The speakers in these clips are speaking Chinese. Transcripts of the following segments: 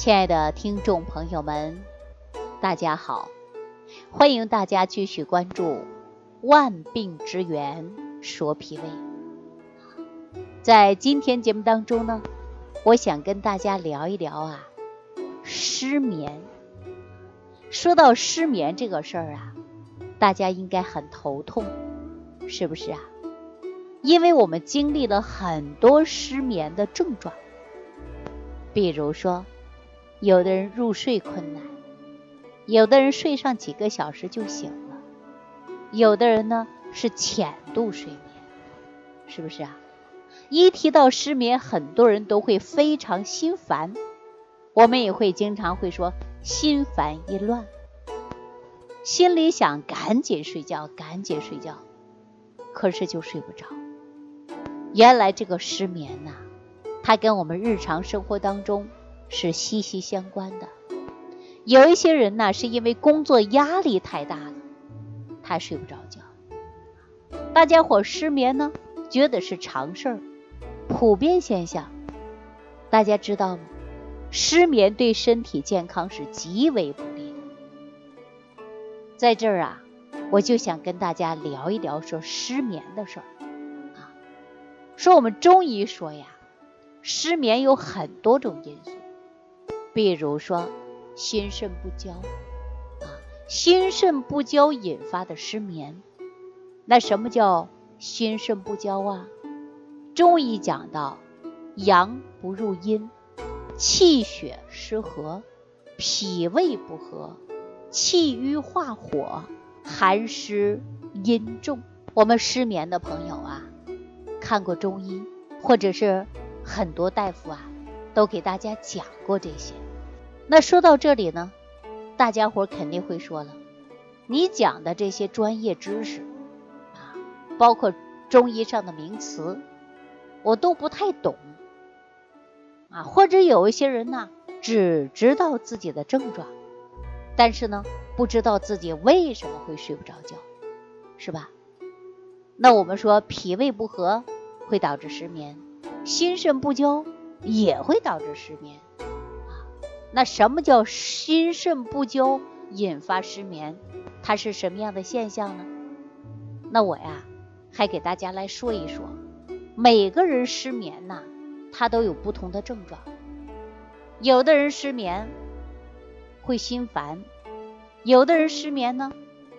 亲爱的听众朋友们，大家好！欢迎大家继续关注《万病之源说脾胃》。在今天节目当中呢，我想跟大家聊一聊啊，失眠。说到失眠这个事儿啊，大家应该很头痛，是不是啊？因为我们经历了很多失眠的症状，比如说，有的人入睡困难，有的人睡上几个小时就醒了，有的人呢是浅度睡眠，是不是啊？一提到失眠，很多人都会非常心烦，我们也会经常会说心烦意乱，心里想赶紧睡觉，赶紧睡觉，可是就睡不着。原来这个失眠呐，它跟我们日常生活当中是息息相关的。有一些人呢，是因为工作压力太大了，他睡不着觉。大家伙失眠呢，觉得是常事儿，普遍现象。大家知道吗？失眠对身体健康是极为不利的。在这儿啊，我就想跟大家聊一聊说失眠的事儿。说我们中医说呀，失眠有很多种因素，比如说心肾不交啊，心肾不交引发的失眠。那什么叫心肾不交啊？中医讲到，阳不入阴，气血失和，脾胃不和，气郁化火，寒湿阴重。我们失眠的朋友啊。看过中医，或者是很多大夫啊，都给大家讲过这些。那说到这里呢，大家伙肯定会说了，你讲的这些专业知识啊，包括中医上的名词，我都不太懂啊。或者有一些人呢，只知道自己的症状，但是呢，不知道自己为什么会睡不着觉，是吧？那我们说脾胃不和。会导致失眠，心肾不交也会导致失眠啊。那什么叫心肾不交引发失眠？它是什么样的现象呢？那我呀，还给大家来说一说，每个人失眠呐，他都有不同的症状。有的人失眠会心烦，有的人失眠呢，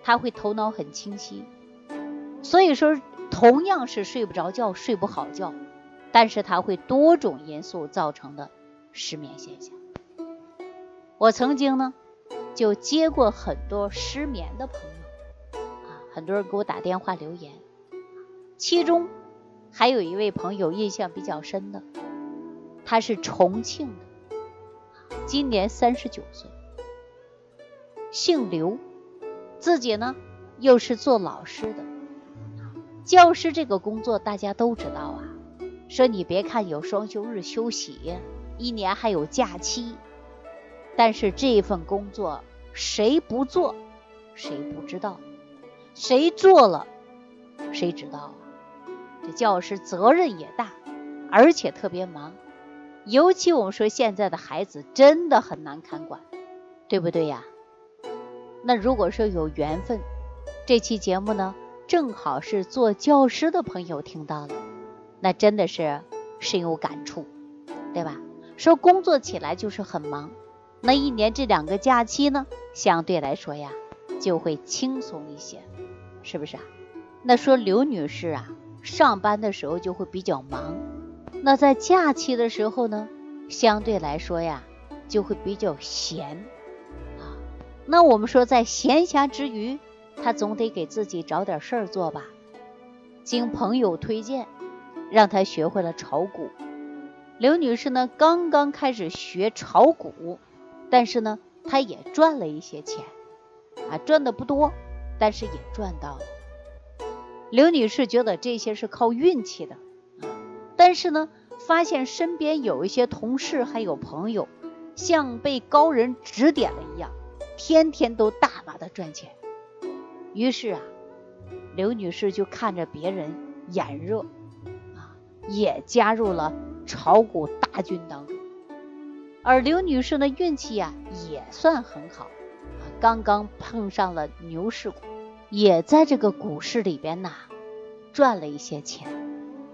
他会头脑很清晰。所以说。同样是睡不着觉、睡不好觉，但是它会多种因素造成的失眠现象。我曾经呢就接过很多失眠的朋友啊，很多人给我打电话留言，其中还有一位朋友印象比较深的，他是重庆的，今年三十九岁，姓刘，自己呢又是做老师的。教师这个工作大家都知道啊，说你别看有双休日休息，一年还有假期，但是这份工作谁不做，谁不知道，谁做了，谁知道啊？这教师责任也大，而且特别忙，尤其我们说现在的孩子真的很难看管，对不对呀？那如果说有缘分，这期节目呢？正好是做教师的朋友听到了，那真的是深有感触，对吧？说工作起来就是很忙，那一年这两个假期呢，相对来说呀就会轻松一些，是不是啊？那说刘女士啊，上班的时候就会比较忙，那在假期的时候呢，相对来说呀就会比较闲啊。那我们说在闲暇之余。她总得给自己找点事儿做吧。经朋友推荐，让他学会了炒股。刘女士呢，刚刚开始学炒股，但是呢，她也赚了一些钱，啊，赚的不多，但是也赚到了。刘女士觉得这些是靠运气的，啊，但是呢，发现身边有一些同事还有朋友，像被高人指点了一样，天天都大把的赚钱。于是啊，刘女士就看着别人眼热，也加入了炒股大军当中。而刘女士的运气呀也算很好，刚刚碰上了牛市股，也在这个股市里边呐赚了一些钱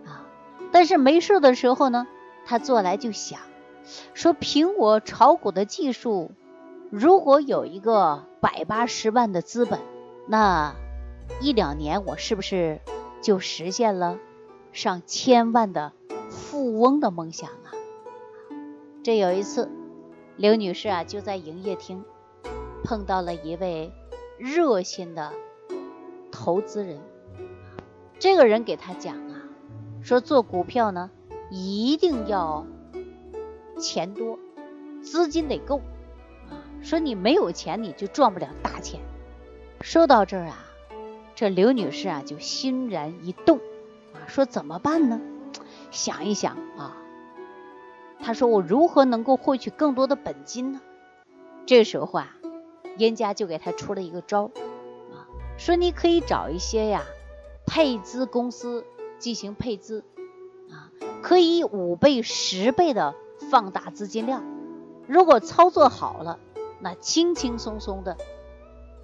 啊。但是没事的时候呢，她坐来就想，说凭我炒股的技术，如果有一个百八十万的资本，那一两年我是不是就实现了上千万的富翁的梦想啊？这有一次，刘女士啊就在营业厅碰到了一位热心的投资人。这个人给她讲啊，说做股票呢一定要钱多，资金得够啊。说你没有钱你就赚不了大钱。说到这儿啊，这刘女士啊就欣然一动，说怎么办呢？想一想啊。他说：“我如何能够获取更多的本金呢？”这时候啊，严家就给他出了一个招啊，说你可以找一些呀配资公司进行配资啊，可以五倍、十倍的放大资金量。如果操作好了，那轻轻松松的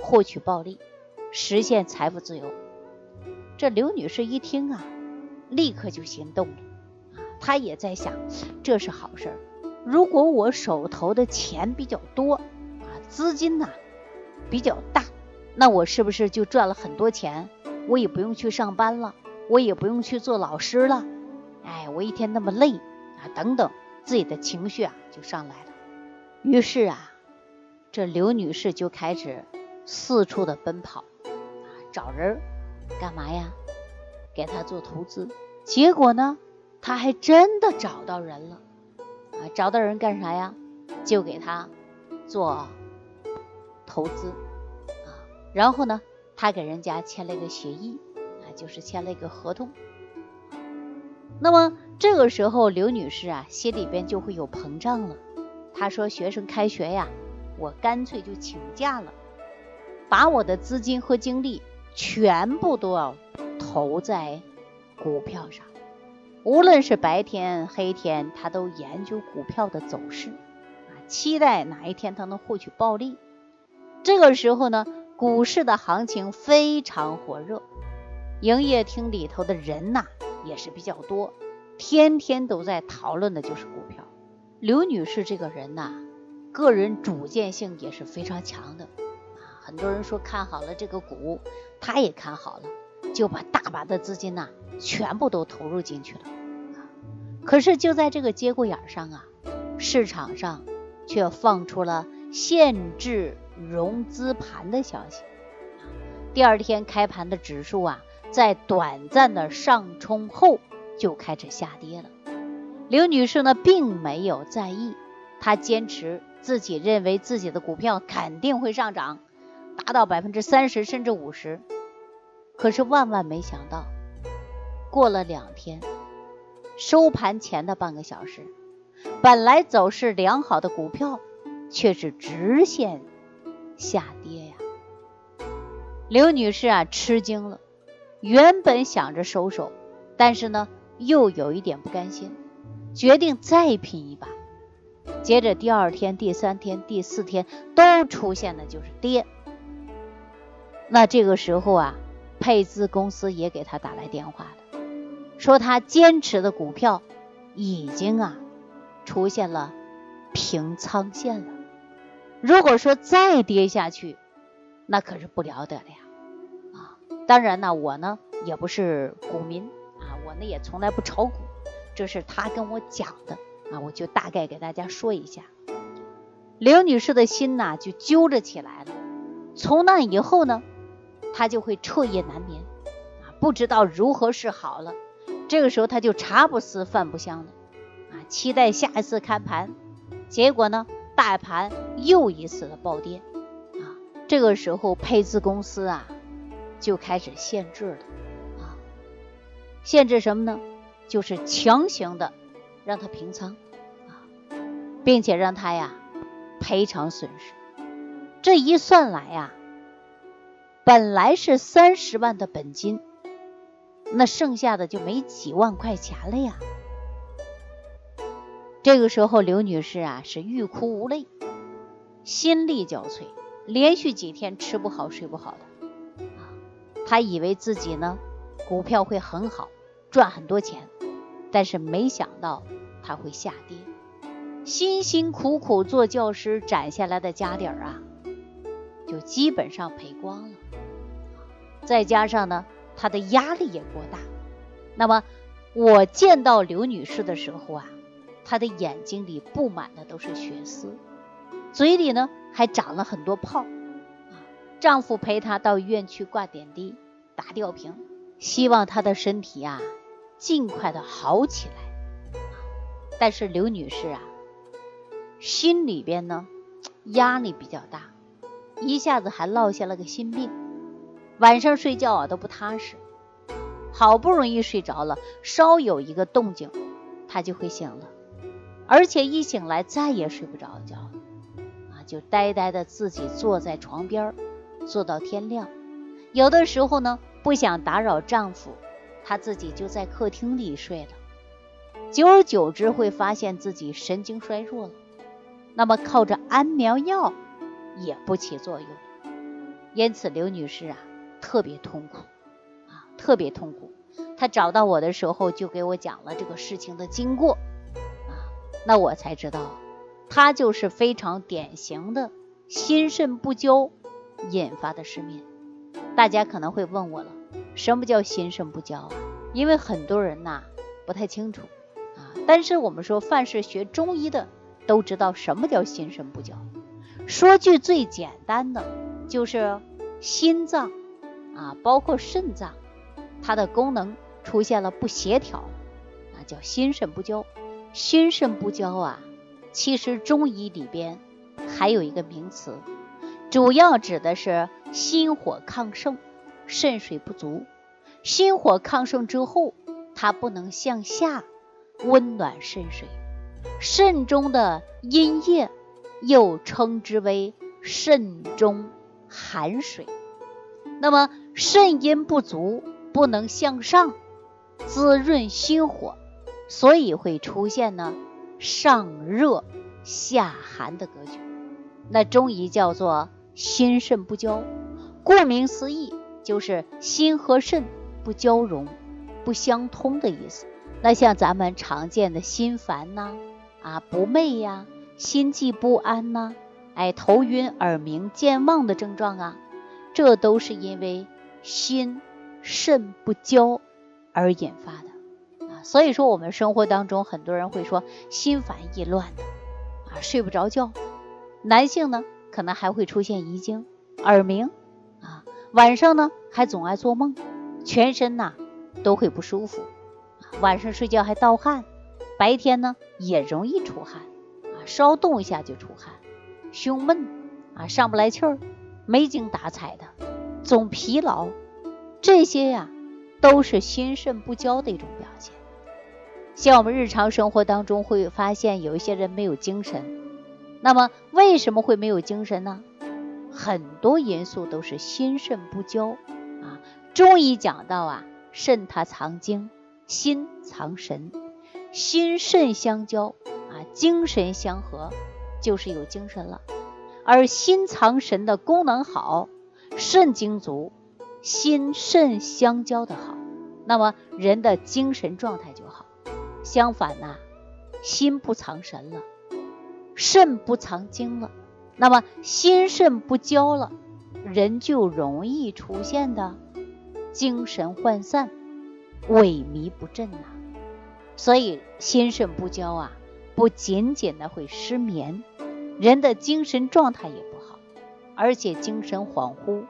获取暴利，实现财富自由。这刘女士一听啊，立刻就心动了。他也在想，这是好事儿。如果我手头的钱比较多啊，资金呢比较大，那我是不是就赚了很多钱？我也不用去上班了，我也不用去做老师了。哎，我一天那么累啊，等等，自己的情绪啊就上来了。于是啊，这刘女士就开始四处的奔跑啊，找人干嘛呀？给他做投资。结果呢？他还真的找到人了啊！找到人干啥呀？就给他做投资啊。然后呢，他给人家签了一个协议啊，就是签了一个合同。那么这个时候，刘女士啊，心里边就会有膨胀了。她说：“学生开学呀，我干脆就请假了，把我的资金和精力全部都要投在股票上。”无论是白天黑天，他都研究股票的走势，啊，期待哪一天他能获取暴利。这个时候呢，股市的行情非常火热，营业厅里头的人呐也是比较多，天天都在讨论的就是股票。刘女士这个人呐，个人主见性也是非常强的，啊，很多人说看好了这个股，她也看好了，就把大把的资金呐全部都投入进去了。可是就在这个节骨眼上啊，市场上却放出了限制融资盘的消息。第二天开盘的指数啊，在短暂的上冲后就开始下跌了。刘女士呢，并没有在意，她坚持自己认为自己的股票肯定会上涨，达到百分之三十甚至五十。可是万万没想到，过了两天。收盘前的半个小时，本来走势良好的股票却是直线下跌呀。刘女士啊，吃惊了。原本想着收手，但是呢，又有一点不甘心，决定再拼一把。接着第二天、第三天、第四天都出现的就是跌。那这个时候啊，配资公司也给他打来电话了。说他坚持的股票已经啊出现了平仓线了。如果说再跌下去，那可是不了得了呀！啊，当然呢，我呢也不是股民啊，我呢也从来不炒股，这是他跟我讲的啊，我就大概给大家说一下。刘女士的心呐就揪着起来了。从那以后呢，他就会彻夜难眠啊，不知道如何是好了。这个时候他就茶不思饭不香的啊，期待下一次开盘，结果呢，大盘又一次的暴跌啊。这个时候配资公司啊就开始限制了啊，限制什么呢？就是强行的让他平仓啊，并且让他呀赔偿损失。这一算来呀，本来是三十万的本金。那剩下的就没几万块钱了呀。这个时候，刘女士啊是欲哭无泪，心力交瘁，连续几天吃不好睡不好的。啊，她以为自己呢股票会很好，赚很多钱，但是没想到它会下跌。辛辛苦苦做教师攒下来的家底儿啊，就基本上赔光了。再加上呢，她的压力也过大。那么我见到刘女士的时候啊。她的眼睛里布满的都是血丝，嘴里呢还长了很多泡。丈夫陪她到医院去挂点滴、打吊瓶，希望她的身体啊尽快的好起来。但是刘女士啊，心里边呢压力比较大，一下子还落下了个心病，晚上睡觉啊都不踏实。好不容易睡着了，稍有一个动静，她就会醒了。而且一醒来再也睡不着觉，啊，就呆呆的自己坐在床边坐到天亮。有的时候呢，不想打扰丈夫，她自己就在客厅里睡了。久而久之，会发现自己神经衰弱了。那么靠着安眠药也不起作用，因此刘女士啊，特别痛苦，啊，特别痛苦。他找到我的时候，就给我讲了这个事情的经过啊。那我才知道，他就是非常典型的心肾不交引发的失眠。大家可能会问我了，什么叫心肾不交啊？因为很多人呐不太清楚啊。但是我们说，凡是学中医的都知道什么叫心肾不交。说句最简单的，就是心脏啊，包括肾脏，它的功能出现了不协调，啊，叫心肾不交。心肾不交啊，其实中医里边还有一个名词，主要指的是心火亢盛，肾水不足。心火亢盛之后，它不能向下温暖肾水，肾中的阴液又称之为肾中寒水。那么肾阴不足，不能向上滋润心火。所以会出现呢上热下寒的格局，那中医叫做心肾不交，顾名思义就是心和肾不交融、不相通的意思。那像咱们常见的心烦呐、啊不寐呀、心悸不安呐、哎头晕耳鸣健忘的症状啊，这都是因为心肾不交而引发的啊。所以说，我们生活当中很多人会说心烦意乱的啊，睡不着觉。男性呢，可能还会出现遗精、耳鸣啊，晚上呢还总爱做梦，全身呐都会不舒服，晚上睡觉还盗汗，白天呢也容易出汗啊，稍动一下就出汗，胸闷啊，上不来气儿，没精打采的，总疲劳，这些呀都是心肾不交的一种表现。像我们日常生活当中会发现有一些人没有精神，那么为什么会没有精神呢？很多因素都是心肾不交啊。中医讲到啊，肾它藏精，心藏神，心肾相交啊，精神相合就是有精神了。而心藏神的功能好，肾精足，心肾相交的好，那么人的精神状态就好。相反呐，心不藏神了，肾不藏精了，那么心肾不交了，人就容易出现的精神涣散、萎靡不振呐。所以心肾不交啊，不仅仅的会失眠，人的精神状态也，而且精神恍惚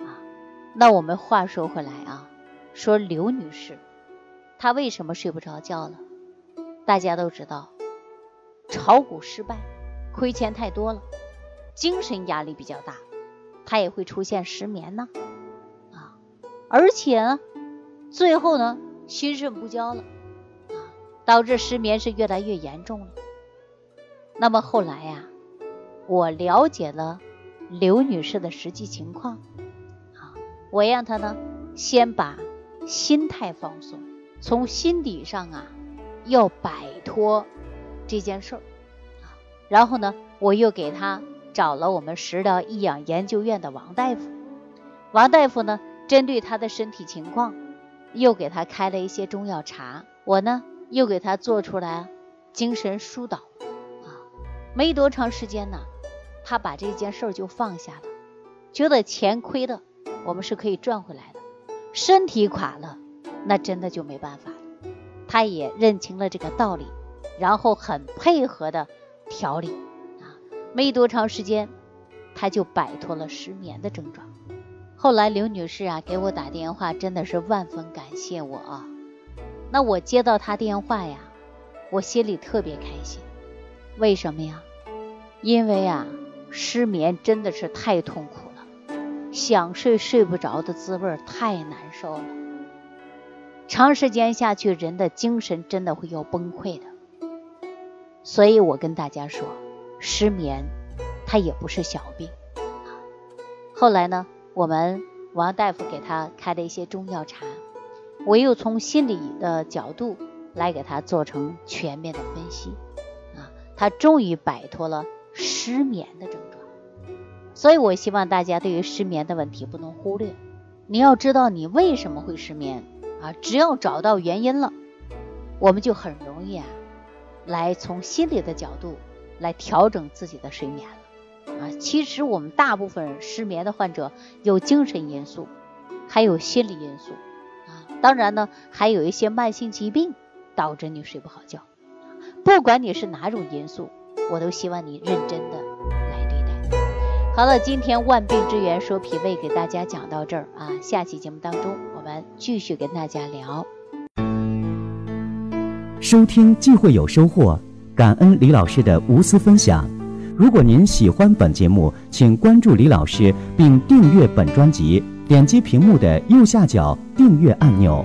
啊。那我们话说回来啊，说刘女士，她为什么睡不着觉了？大家都知道，炒股失败，亏钱太多了，精神压力比较大，他也会出现失眠呢，啊，而且呢，最后呢，心肾不交了，啊，导致失眠是越来越严重了。那么后来呀，我了解了刘女士的实际情况，啊，我让她呢先把心态放松，从心底上啊。要摆脱这件事儿，啊然后呢，我又给她找了我们食疗益养研究院的王大夫，王大夫呢，针对她的身体情况，又给她开了一些中药茶，我呢，又给她做出来精神疏导，啊，没多长时间呢，他把这件事儿就放下了，觉得钱亏的，我们是可以赚回来的，身体垮了，那真的就没办法了，他也认清了这个道理。然后很配合的调理啊，没多长时间，他就摆脱了失眠的症状。后来刘女士啊给我打电话，真的是万分感谢我啊。那我接到她电话呀，我心里特别开心。为什么呀？因为啊，失眠真的是太痛苦了，想睡睡不着的滋味太难受了，长时间下去，人的精神真的会要崩溃的。所以我跟大家说，失眠它也不是小病。后来呢，我们王大夫给他开了一些中药茶，我又从心理的角度来给他做成全面的分析，啊，他终于摆脱了失眠的症状。所以我希望大家对于失眠的问题不能忽略，你要知道你为什么会失眠啊，只要找到原因了，我们就很容易啊。来从心理的角度来调整自己的睡眠了啊！其实我们大部分失眠的患者有精神因素，还有心理因素啊。当然呢，还有一些慢性疾病导致你睡不好觉。不管你是哪种因素，我都希望你认真的来对待。好了，今天万病之源说脾胃给大家讲到这儿啊，下期节目当中我们继续跟大家聊。收听既会有收获，感恩李老师的无私分享。如果您喜欢本节目，请关注李老师并订阅本专辑，点击屏幕的右下角订阅按钮。